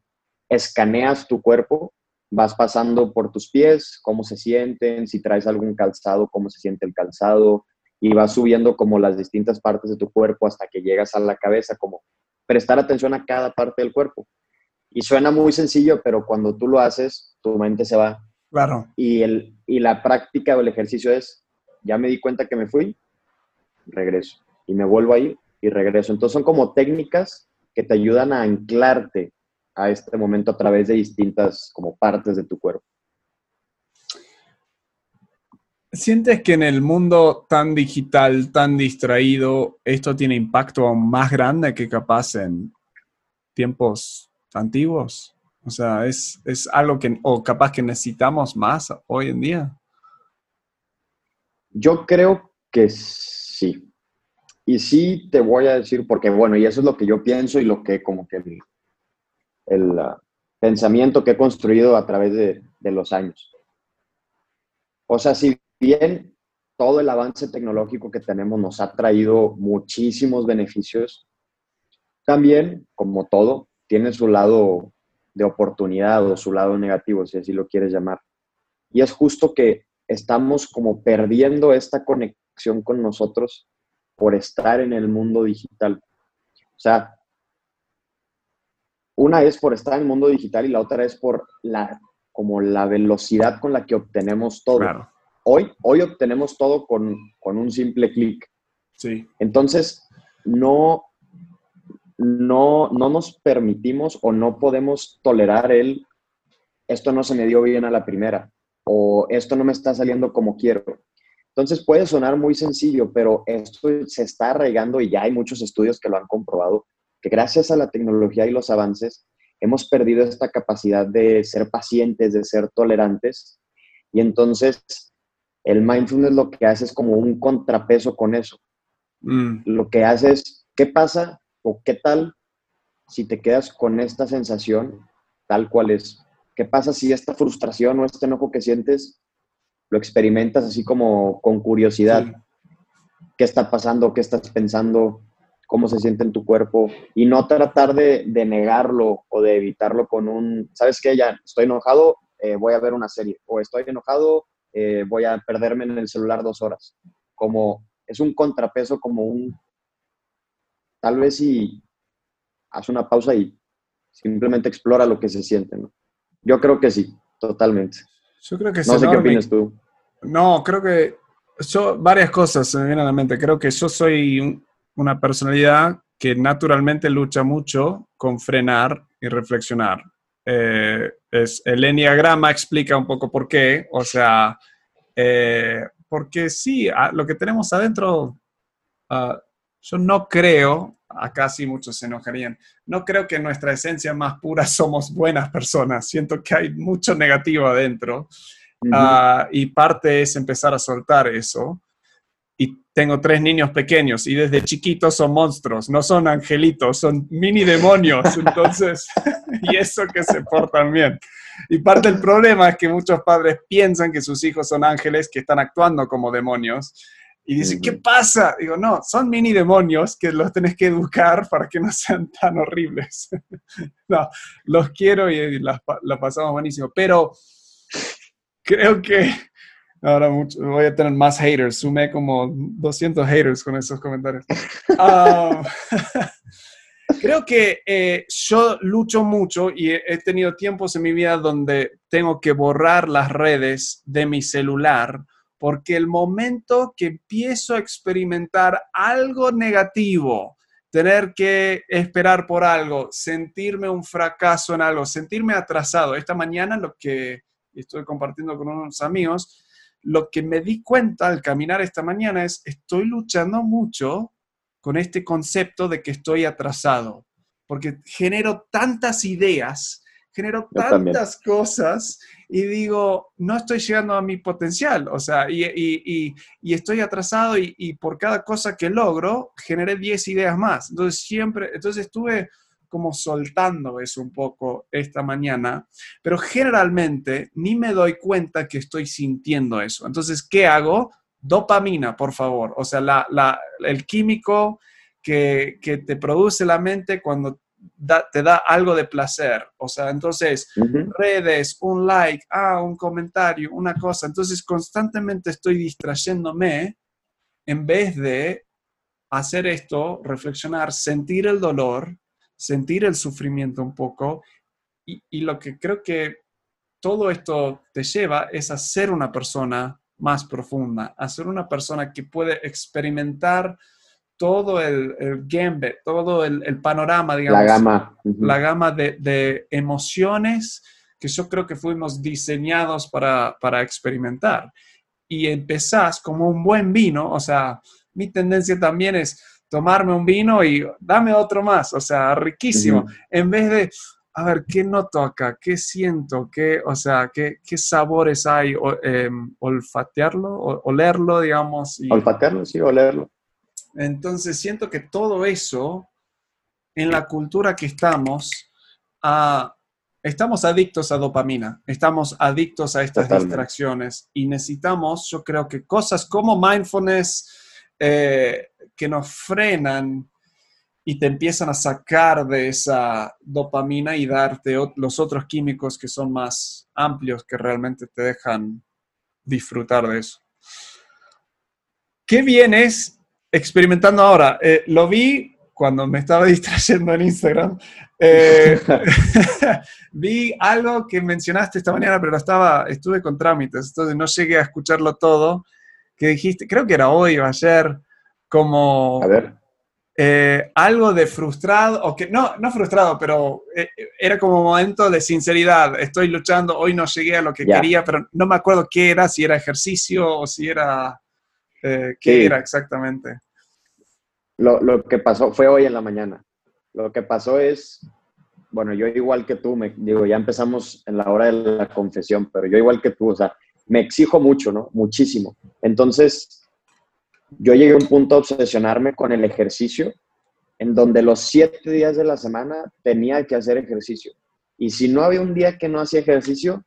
escaneas tu cuerpo, vas pasando por tus pies, cómo se sienten, si traes algún calzado, cómo se siente el calzado, y vas subiendo como las distintas partes de tu cuerpo hasta que llegas a la cabeza, como prestar atención a cada parte del cuerpo. Y suena muy sencillo, pero cuando tú lo haces, tu mente se va. Claro. Y, el, y la práctica o el ejercicio es, ya me di cuenta que me fui, regreso. Y me vuelvo a ir y regreso. Entonces son como técnicas que te ayudan a anclarte a este momento a través de distintas como partes de tu cuerpo. ¿Sientes que en el mundo tan digital, tan distraído, esto tiene impacto aún más grande que capaz en tiempos antiguos? O sea, ¿es, es algo que, o capaz que necesitamos más hoy en día? Yo creo que sí. Y sí te voy a decir, porque bueno, y eso es lo que yo pienso y lo que como que el, ah, pensamiento que he construido a través de, de los años. O sea, si bien todo el avance tecnológico que tenemos nos ha traído muchísimos beneficios, también, como todo, tiene su lado de oportunidad o su lado negativo, si así lo quieres llamar. Y es justo que estamos como perdiendo esta conexión con nosotros por estar en el mundo digital. O sea, una es por estar en el mundo digital y la otra es por la como la velocidad con la que obtenemos todo. Claro. Hoy, hoy obtenemos todo con, un simple clic. Sí. Entonces, no, no, no nos permitimos o no podemos tolerar el, esto no se me dio bien a la primera, o esto no me está saliendo como quiero. Entonces puede sonar muy sencillo, pero esto se está arraigando y ya hay muchos estudios que lo han comprobado, que gracias a la tecnología y los avances hemos perdido esta capacidad de ser pacientes, de ser tolerantes. Y entonces el mindfulness lo que hace es como un contrapeso con eso. Mm. Lo que hace es, ¿qué pasa o qué tal si te quedas con esta sensación tal cual es? ¿Qué pasa si esta frustración o este enojo que sientes lo experimentas así como con curiosidad? ¿Qué está pasando? ¿Qué estás pensando? ¿Cómo se siente en tu cuerpo? Y no tratar de, negarlo o de evitarlo con un, ¿sabes qué? Ya estoy enojado, eh, voy a ver una serie. O estoy enojado, eh, voy a perderme en el celular dos horas. Como es un contrapeso, como un, tal vez si haz una pausa y simplemente explora lo que se siente, ¿no? Yo creo que sí, totalmente. Yo creo que No sé qué opinas tú. No, creo que yo, varias cosas se me vienen a la mente. Creo que yo soy una personalidad que naturalmente lucha mucho con frenar y reflexionar. Eh, es, el enneagrama explica un poco por qué, o sea, eh, porque sí, lo que tenemos adentro, uh, yo no creo, acá sí muchos se enojarían, no creo que en nuestra esencia más pura (laughs) somos buenas personas. Siento que hay mucho negativo adentro. Ah, y parte es empezar a soltar eso. Tengo tres niños pequeños y desde chiquitos son monstruos, no son angelitos, son mini demonios. Entonces, (laughs) y eso que se portan bien. Y parte del problema es que muchos padres piensan que sus hijos son ángeles que están actuando como demonios. Y dicen, ¿qué pasa? Digo, no, son mini demonios que los tenés que educar para que no sean tan horribles. (laughs) no, los quiero y la, pasamos buenísimo. Pero creo que ahora voy a tener más haters. Sumé como 200 haters con esos comentarios. (laughs) Ah, (laughs) creo que eh, yo lucho mucho y he, tenido tiempos en mi vida donde tengo que borrar las redes de mi celular porque el momento que empiezo a experimentar algo negativo, tener que esperar por algo, sentirme un fracaso en algo, sentirme atrasado. Esta mañana lo que estoy compartiendo con unos amigos, lo que me di cuenta al caminar esta mañana es, estoy luchando mucho con este concepto de que estoy atrasado, porque genero tantas ideas, genero tantas cosas y digo, no estoy llegando a mi potencial, o sea, y, estoy atrasado y, por cada cosa que logro, generé 10 ideas más. Entonces, siempre, entonces estuve como soltando eso un poco esta mañana, pero generalmente ni me doy cuenta que estoy sintiendo eso. Entonces, ¿qué hago? Dopamina, por favor. O sea, la, el químico que, que, te produce la mente cuando te da algo de placer. O sea, entonces, redes, un like, ah, un comentario, una cosa. Entonces, constantemente estoy distrayéndome en vez de hacer esto, reflexionar, sentir el dolor, sentir el sufrimiento un poco. Y, y lo que creo que todo esto te lleva es a ser una persona más profunda, a ser una persona que puede experimentar todo el, gambit, todo el, panorama, digamos. La gama. La gama de, emociones que yo creo que fuimos diseñados para, experimentar. Y empezás como un buen vino, o sea, mi tendencia también es tomarme un vino y dame otro más, o sea, riquísimo, en vez de, a ver, ¿qué noto acá? ¿Qué siento? ¿Qué, o sea, qué, qué sabores hay? O, em, olfatearlo, o, olerlo, digamos. Y, olfatearlo, sí, olerlo. Entonces siento que todo eso, en la cultura que estamos, ah, estamos adictos a dopamina, estamos adictos a estas distracciones y necesitamos, yo creo que cosas como mindfulness eh, que nos frenan y te empiezan a sacar de esa dopamina y darte los otros químicos que son más amplios que realmente te dejan disfrutar de eso. ¿Qué vienes experimentando ahora. Eh, lo vi cuando me estaba (laughs) distrayendo en Instagram. Eh, (laughs) vi algo que mencionaste esta mañana, pero estaba, estuve con trámites, entonces no llegué a escucharlo todo. Que dijiste, creo que era hoy o ayer, como a ver. Eh, algo de frustrado, o que no, no frustrado, pero era como momento de sinceridad. Estoy luchando, hoy no llegué a lo que quería, pero no me acuerdo qué era, si era ejercicio o si era qué era exactamente. Lo, que pasó fue hoy en la mañana. Lo que pasó es, bueno, yo igual que tú, me digo, ya empezamos en la hora de la confesión, pero yo igual que tú, o sea, me exijo mucho, ¿no? Muchísimo. Entonces, yo llegué a un punto a obsesionarme con el ejercicio, en donde los siete días de la semana tenía que hacer ejercicio. Y si no había un día que no hacía ejercicio,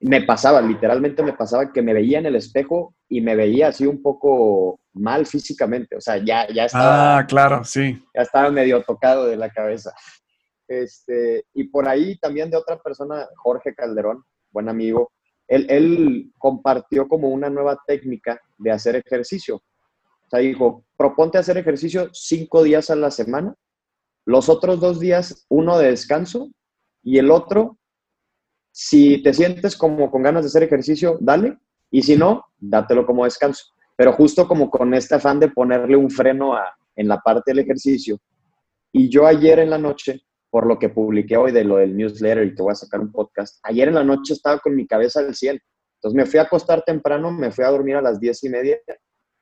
me pasaba, literalmente me pasaba que me veía en el espejo y me veía así un poco mal físicamente, o sea, ya, ya estaba... Ah, claro, sí. Ya estaba medio tocado de la cabeza. Este, y por ahí también de otra persona, Jorge Calderón, buen amigo, él, compartió como una nueva técnica de hacer ejercicio. O sea, dijo, proponte hacer ejercicio cinco días a la semana, los otros dos días uno de descanso y el otro si te sientes como con ganas de hacer ejercicio, dale. Y si no, dátelo como descanso. Pero justo como con este afán de ponerle un freno a, en la parte del ejercicio. Y yo ayer en la noche, por lo que publiqué hoy de lo del newsletter y te voy a sacar un podcast, ayer en la noche estaba con mi cabeza al 100. Entonces me fui a acostar temprano, me fui a dormir a las diez y media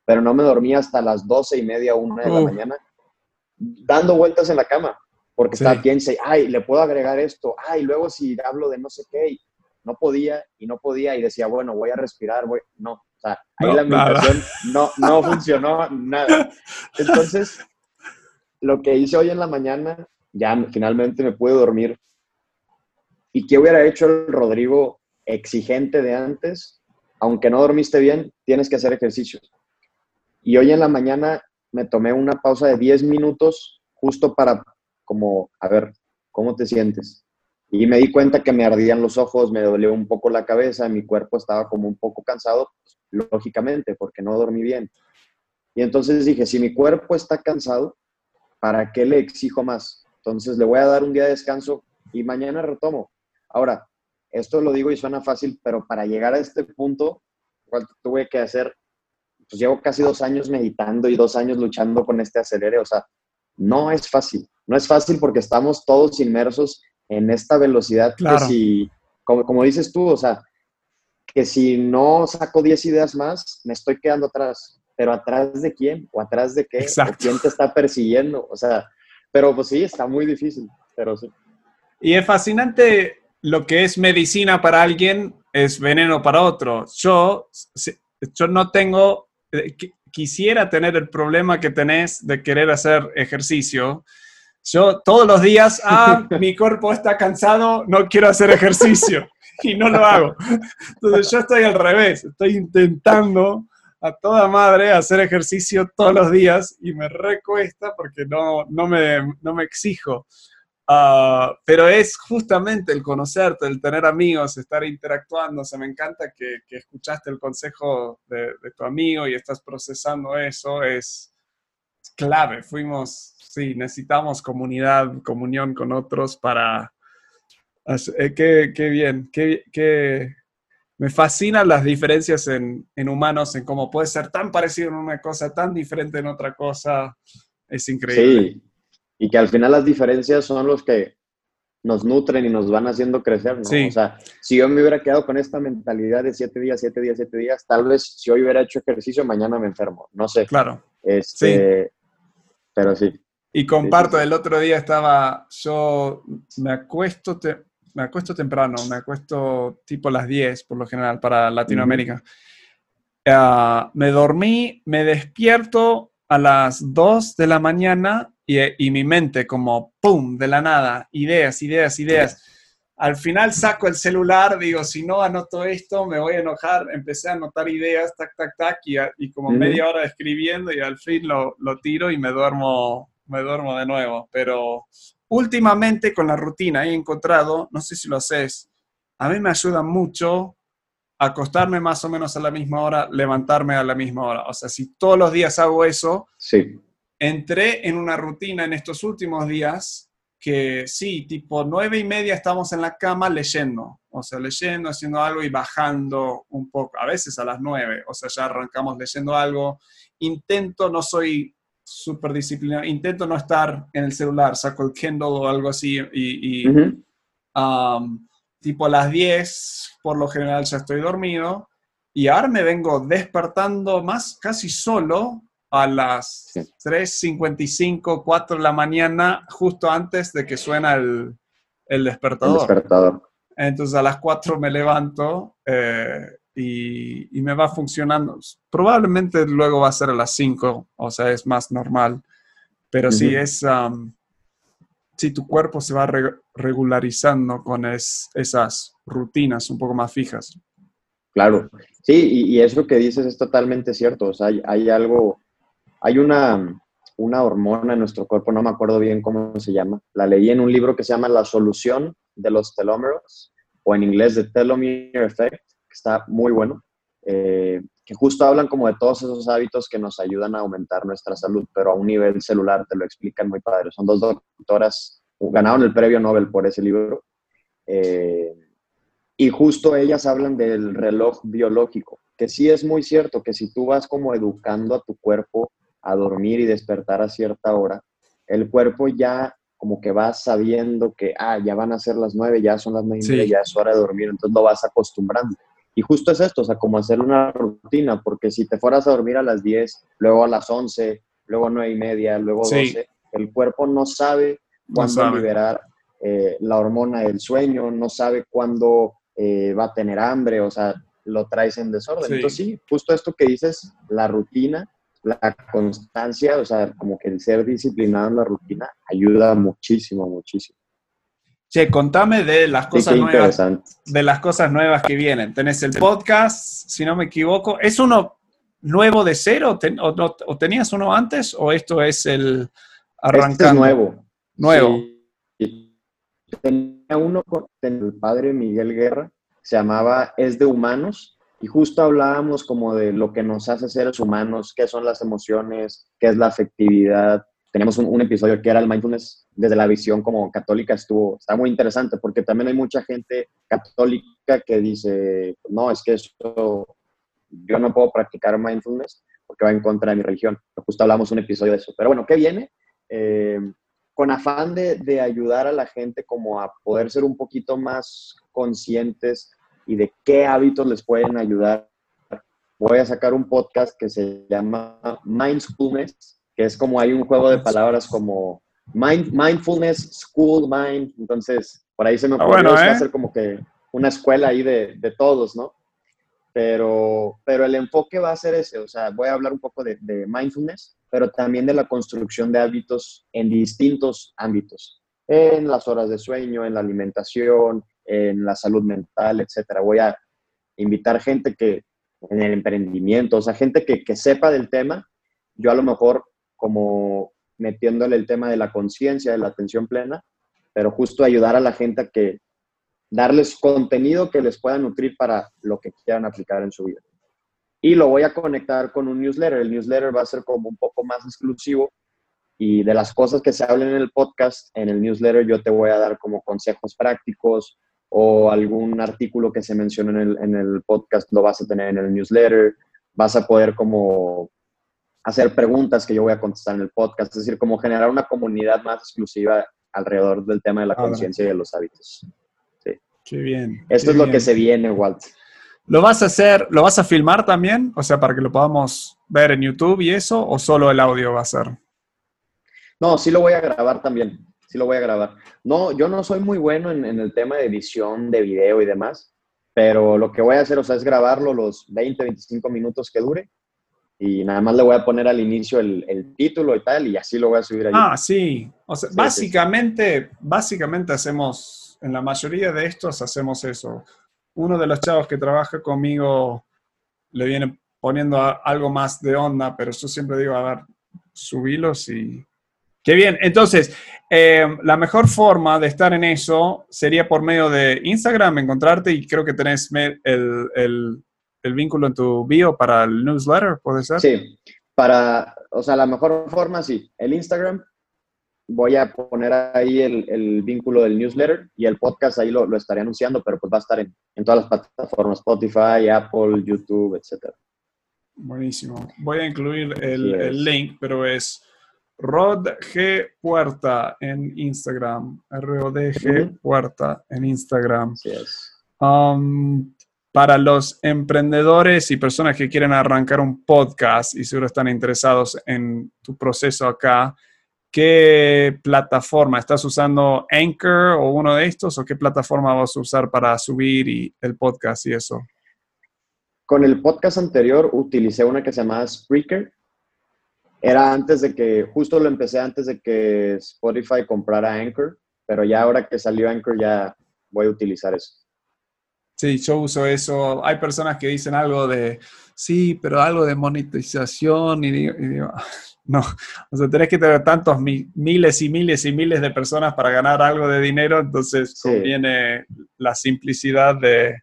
pero no me dormía hasta las doce y media, una de la mañana, dando vueltas en la cama, porque estaba piensa, ay, le puedo agregar esto, ay, luego si hablo de no sé qué, no podía y no podía y decía, bueno, voy a respirar, voy, no, o sea, ahí la meditación no, no funcionó nada. (laughs) Entonces, lo que hice hoy en la mañana, ya finalmente me pude dormir. ¿Y qué hubiera hecho el Rodrigo exigente de antes? Aunque no dormiste bien, tienes que hacer ejercicio. Y hoy en la mañana me tomé una pausa de 10 minutos justo para como, a ver, ¿cómo te sientes? Y me di cuenta que me ardían los ojos, me dolió un poco la cabeza, mi cuerpo estaba como un poco cansado, lógicamente, porque no dormí bien. Y entonces dije, si mi cuerpo está cansado, ¿para qué le exijo más? Entonces le voy a dar un día de descanso y mañana retomo. Ahora, esto lo digo y suena fácil, pero para llegar a este punto, tuve que hacer? Pues llevo casi dos años meditando y dos años luchando con este acelere. O sea, no es fácil. No es fácil porque estamos todos inmersos en esta velocidad que si, como, como dices tú, o sea, que si no saco 10 ideas más, me estoy quedando atrás. Pero atrás de quién? ¿O atrás de qué? ¿O quién te está persiguiendo? O sea, pero pues sí, está muy difícil, pero sí. Y es fascinante lo que es medicina para alguien, es veneno para otro. Yo, yo no tengo, eh, quisiera tener el problema que tenés de querer hacer ejercicio, yo todos los días, (laughs) ah, mi cuerpo está cansado, no quiero hacer ejercicio (laughs) y no lo hago. Entonces yo estoy al revés, estoy intentando a toda madre hacer ejercicio todos los días y me recuesta porque no, no, me, no me exijo. Ah, pero es justamente el conocerte, el tener amigos, estar interactuando. O sea, me encanta que, que escuchaste el consejo de, de, tu amigo y estás procesando eso. Es clave. Fuimos sí, necesitamos comunidad, comunión con otros para... Eh, qué, bien, qué, me fascinan las diferencias en, humanos, en cómo puede ser tan parecido en una cosa, tan diferente en otra cosa. Es increíble. Sí, y que al final las diferencias son los que nos nutren y nos van haciendo crecer, ¿no? O sea, si yo me hubiera quedado con esta mentalidad de siete días, siete días, siete días, tal vez si hoy hubiera hecho ejercicio, mañana me enfermo, no sé. Claro. Este, sí. Pero sí. Y comparto, el otro día estaba, yo me acuesto, me acuesto temprano, me acuesto tipo las 10 por lo general para Latinoamérica. Ah, me dormí, me despierto a las 2 de la mañana y, y, mi mente como, ¡pum!, de la nada, ideas, ideas, ideas. Al final saco el celular, digo, si no anoto esto, me voy a enojar. Empecé a anotar ideas, tac, tac, tac, y, y como media hora escribiendo y al fin lo, lo tiro y me duermo me duermo de nuevo. Pero últimamente con la rutina he encontrado, no sé si lo haces, a mí me ayuda mucho acostarme más o menos a la misma hora, levantarme a la misma hora. O sea, si todos los días hago eso, sí. entré en una rutina en estos últimos días que sí, tipo nueve y media estamos en la cama leyendo, o sea, leyendo, haciendo algo y bajando un poco, a veces a las nueve, o sea, ya arrancamos leyendo algo. Intento, no soy súper disciplinado. Intento no estar en el celular, saco el Kindle o algo así y, um, tipo a las 10 por lo general ya estoy dormido y ahora me vengo despertando más casi solo a las 3.55, 4 de la mañana, justo antes de que suena el, el despertador. despertador. Entonces a las 4 me levanto eh, y, me va funcionando. Probablemente luego va a ser a las 5, o sea, es más normal. Pero si es, si tu cuerpo se va regularizando con esas rutinas un poco más fijas. Claro, sí, y, eso que dices es totalmente cierto. O sea, hay, algo, hay una, una hormona en nuestro cuerpo, no me acuerdo bien cómo se llama. La leí en un libro que se llama La solución de los telómeros, o en inglés The Telomere Effect, que está muy bueno, eh, que justo hablan como de todos esos hábitos que nos ayudan a aumentar nuestra salud, pero a un nivel celular, te lo explican muy padre. Son dos doctoras, ganaron el premio Nobel por ese libro, eh, y justo ellas hablan del reloj biológico, que sí es muy cierto que si tú vas como educando a tu cuerpo a dormir y despertar a cierta hora, el cuerpo ya como que vas sabiendo que, ah, ya van a ser las nueve, ya son las nueve, ya es hora de dormir, entonces lo vas acostumbrando. Y justo es esto, o sea, como hacer una rutina, porque si te fueras a dormir a las 10, luego a las 11, luego a 9 y media, luego 12, el cuerpo no sabe cuándo liberar eh, la hormona del sueño, no sabe cuándo eh, va a tener hambre, o sea, lo traes en desorden. Entonces sí, justo esto que dices, la rutina, la constancia, o sea, como que el ser disciplinado en la rutina ayuda muchísimo, muchísimo. Che, contame de las cosas nuevas. De las cosas nuevas que vienen. Tenés el podcast, si no me equivoco. ¿Es uno nuevo de cero? o, tenías uno antes? ¿O esto es el arrancando? Este es nuevo. Nuevo. Tenía uno con el padre Miguel Guerra, se llamaba Es de Humanos, y justo hablábamos como de lo que nos hace seres humanos, qué son las emociones, qué es la afectividad, teníamos un, episodio que era el mindfulness desde la visión como católica, estuvo, está muy interesante porque también hay mucha gente católica que dice, no, es que eso, yo no puedo practicar mindfulness porque va en contra de mi religión. justo hablamos un episodio de eso. Pero bueno, ¿qué viene? Eh, con afán de, de, ayudar a la gente como a poder ser un poquito más conscientes y de qué hábitos les pueden ayudar, voy a sacar un podcast que se llama Mindfulness, que es como hay un juego de palabras como mind, mindfulness, school, mind. Entonces, por ahí se me ah, ocurrió ¿eh? hacer como que una escuela ahí de, de, todos, ¿no? Pero, pero el enfoque va a ser ese, o sea, voy a hablar un poco de, de mindfulness, pero también de la construcción de hábitos en distintos ámbitos, en las horas de sueño, en la alimentación, en la salud mental, etcétera. Voy a invitar gente que en el emprendimiento, o sea, gente que, que sepa del tema. Yo a lo mejor como metiéndole el tema de la conciencia, de la atención plena, pero justo ayudar a la gente a que darles contenido que les pueda nutrir para lo que quieran aplicar en su vida. Y lo voy a conectar con un newsletter. El newsletter va a ser como un poco más exclusivo y de las cosas que se hablen en el podcast, en el newsletter yo te voy a dar como consejos prácticos o algún artículo que se mencione en el, en el podcast lo vas a tener en el newsletter. Vas a poder como hacer preguntas que yo voy a contestar en el podcast, es decir, como generar una comunidad más exclusiva alrededor del tema de la conciencia y de los hábitos. Sí. Qué bien. Esto es lo que se viene, Walt. ¿Lo vas a hacer, lo vas a filmar también? O sea, para que lo podamos ver en YouTube y eso, o solo el audio va a ser? No, sí lo voy a grabar también. Sí lo voy a grabar. No, yo no soy muy bueno en, en el tema de edición de video y demás, pero lo que voy a hacer, o sea, es grabarlo los 20, 25 minutos que dure y nada más le voy a poner al inicio el, título y tal, y así lo voy a subir ahí. Ah, sí. O sea, básicamente, básicamente hacemos, en la mayoría de estos hacemos eso. Uno de los chavos que trabaja conmigo le viene poniendo algo más de onda, pero yo siempre digo, a ver, subilos y... Qué bien. Entonces, eh, la mejor forma de estar en eso sería por medio de Instagram, encontrarte y creo que tenés el el vínculo en tu bio para el newsletter, ¿puede ser? Sí, para, o sea, la mejor forma, sí, el Instagram, voy a poner ahí el, vínculo del newsletter y el podcast ahí lo, estaré anunciando, pero pues va a estar en, todas las plataformas, Spotify, Apple, YouTube, etc. Buenísimo. Voy a incluir el, link, pero es Rod G. Puerta en Instagram. R-O-D-G Puerta en Instagram. Así es. Um, para los emprendedores y personas que quieren arrancar un podcast y seguro están interesados en tu proceso acá, ¿qué plataforma? ¿Estás usando Anchor o uno de estos o qué plataforma vas a usar para subir el podcast y eso? Con el podcast anterior utilicé una que se llamaba Spreaker. Era antes de que, justo lo empecé antes de que Spotify comprara Anchor, pero ya ahora que salió Anchor ya voy a utilizar eso. Sí, yo uso eso. Hay personas que dicen algo de, sí, pero algo de monetización y digo, (laughs) no, o sea, tenés que tener tantos miles y miles y miles de personas para ganar algo de dinero, entonces conviene la simplicidad de,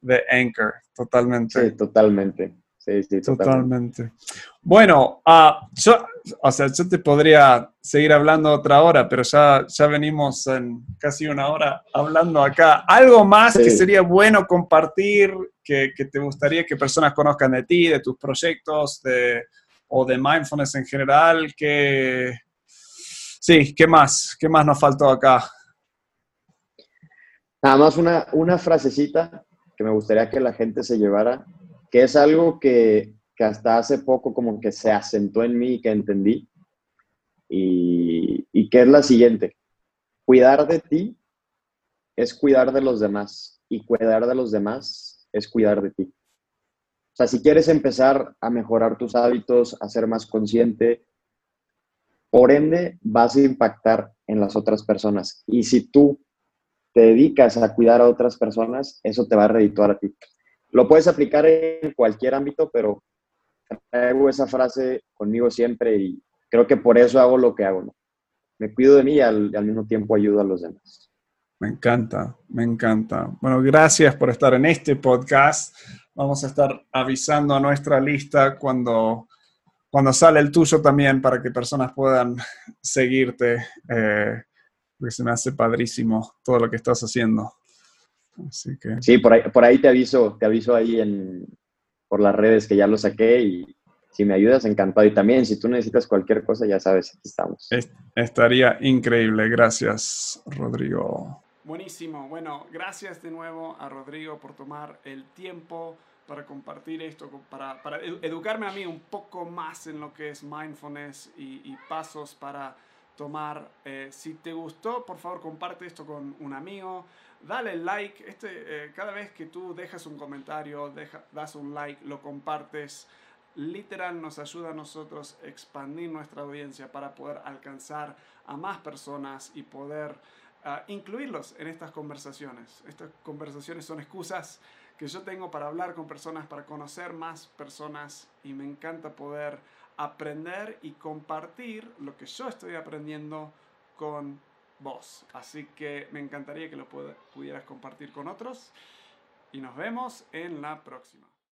de Anchor, totalmente. Sí, totalmente. Sí, sí, totalmente. Bueno, uh, yo, o sea, yo te podría seguir hablando otra hora, pero ya, ya venimos en casi una hora hablando acá. ¿Algo más que sería bueno compartir, que, que, te gustaría que personas conozcan de ti, de tus proyectos, de, o de mindfulness en general? Que, sí, ¿qué más? ¿Qué más nos faltó acá? Nada más una, una frasecita que me gustaría que la gente se llevara, que es algo que, que hasta hace poco como que se asentó en mí y que entendí, y, y que es la siguiente. Cuidar de ti es cuidar de los demás y cuidar de los demás es cuidar de ti. O sea, si quieres empezar a mejorar tus hábitos, a ser más consciente, por ende vas a impactar en las otras personas. Y si tú te dedicas a cuidar a otras personas, eso te va a redituar a ti. Lo puedes aplicar en cualquier ámbito, pero traigo esa frase conmigo siempre y creo que por eso hago lo que hago. Me cuido de mí y al, al mismo tiempo ayudo a los demás. Me encanta, me encanta. Bueno, gracias por estar en este podcast. Vamos a estar avisando a nuestra lista cuando cuando sale el tuyo también para que personas puedan seguirte, eh, porque se me hace padrísimo todo lo que estás haciendo. Así que... Sí, por ahí, por ahí te aviso, te aviso ahí en, por las redes que ya lo saqué y si me ayudas, encantado. Y también, si tú necesitas cualquier cosa, ya sabes, aquí estamos. estaría increíble. Gracias, Rodrigo. Buenísimo. Bueno, gracias de nuevo a Rodrigo por tomar el tiempo para compartir esto, para, para, educarme a mí un poco más en lo que es mindfulness y, pasos para tomar. Eh, si te gustó, por favor comparte esto con un amigo, dale like. Este, eh, cada vez que tú dejas un comentario, deja, das un like, lo compartes, literal nos ayuda a nosotros expandir nuestra audiencia para poder alcanzar a más personas y poder ah, incluirlos en estas conversaciones. Estas conversaciones son excusas que yo tengo para hablar con personas, para conocer más personas y me encanta poder aprender y compartir lo que yo estoy aprendiendo con vos. Así que me encantaría que lo pudieras compartir con otros y nos vemos en la próxima.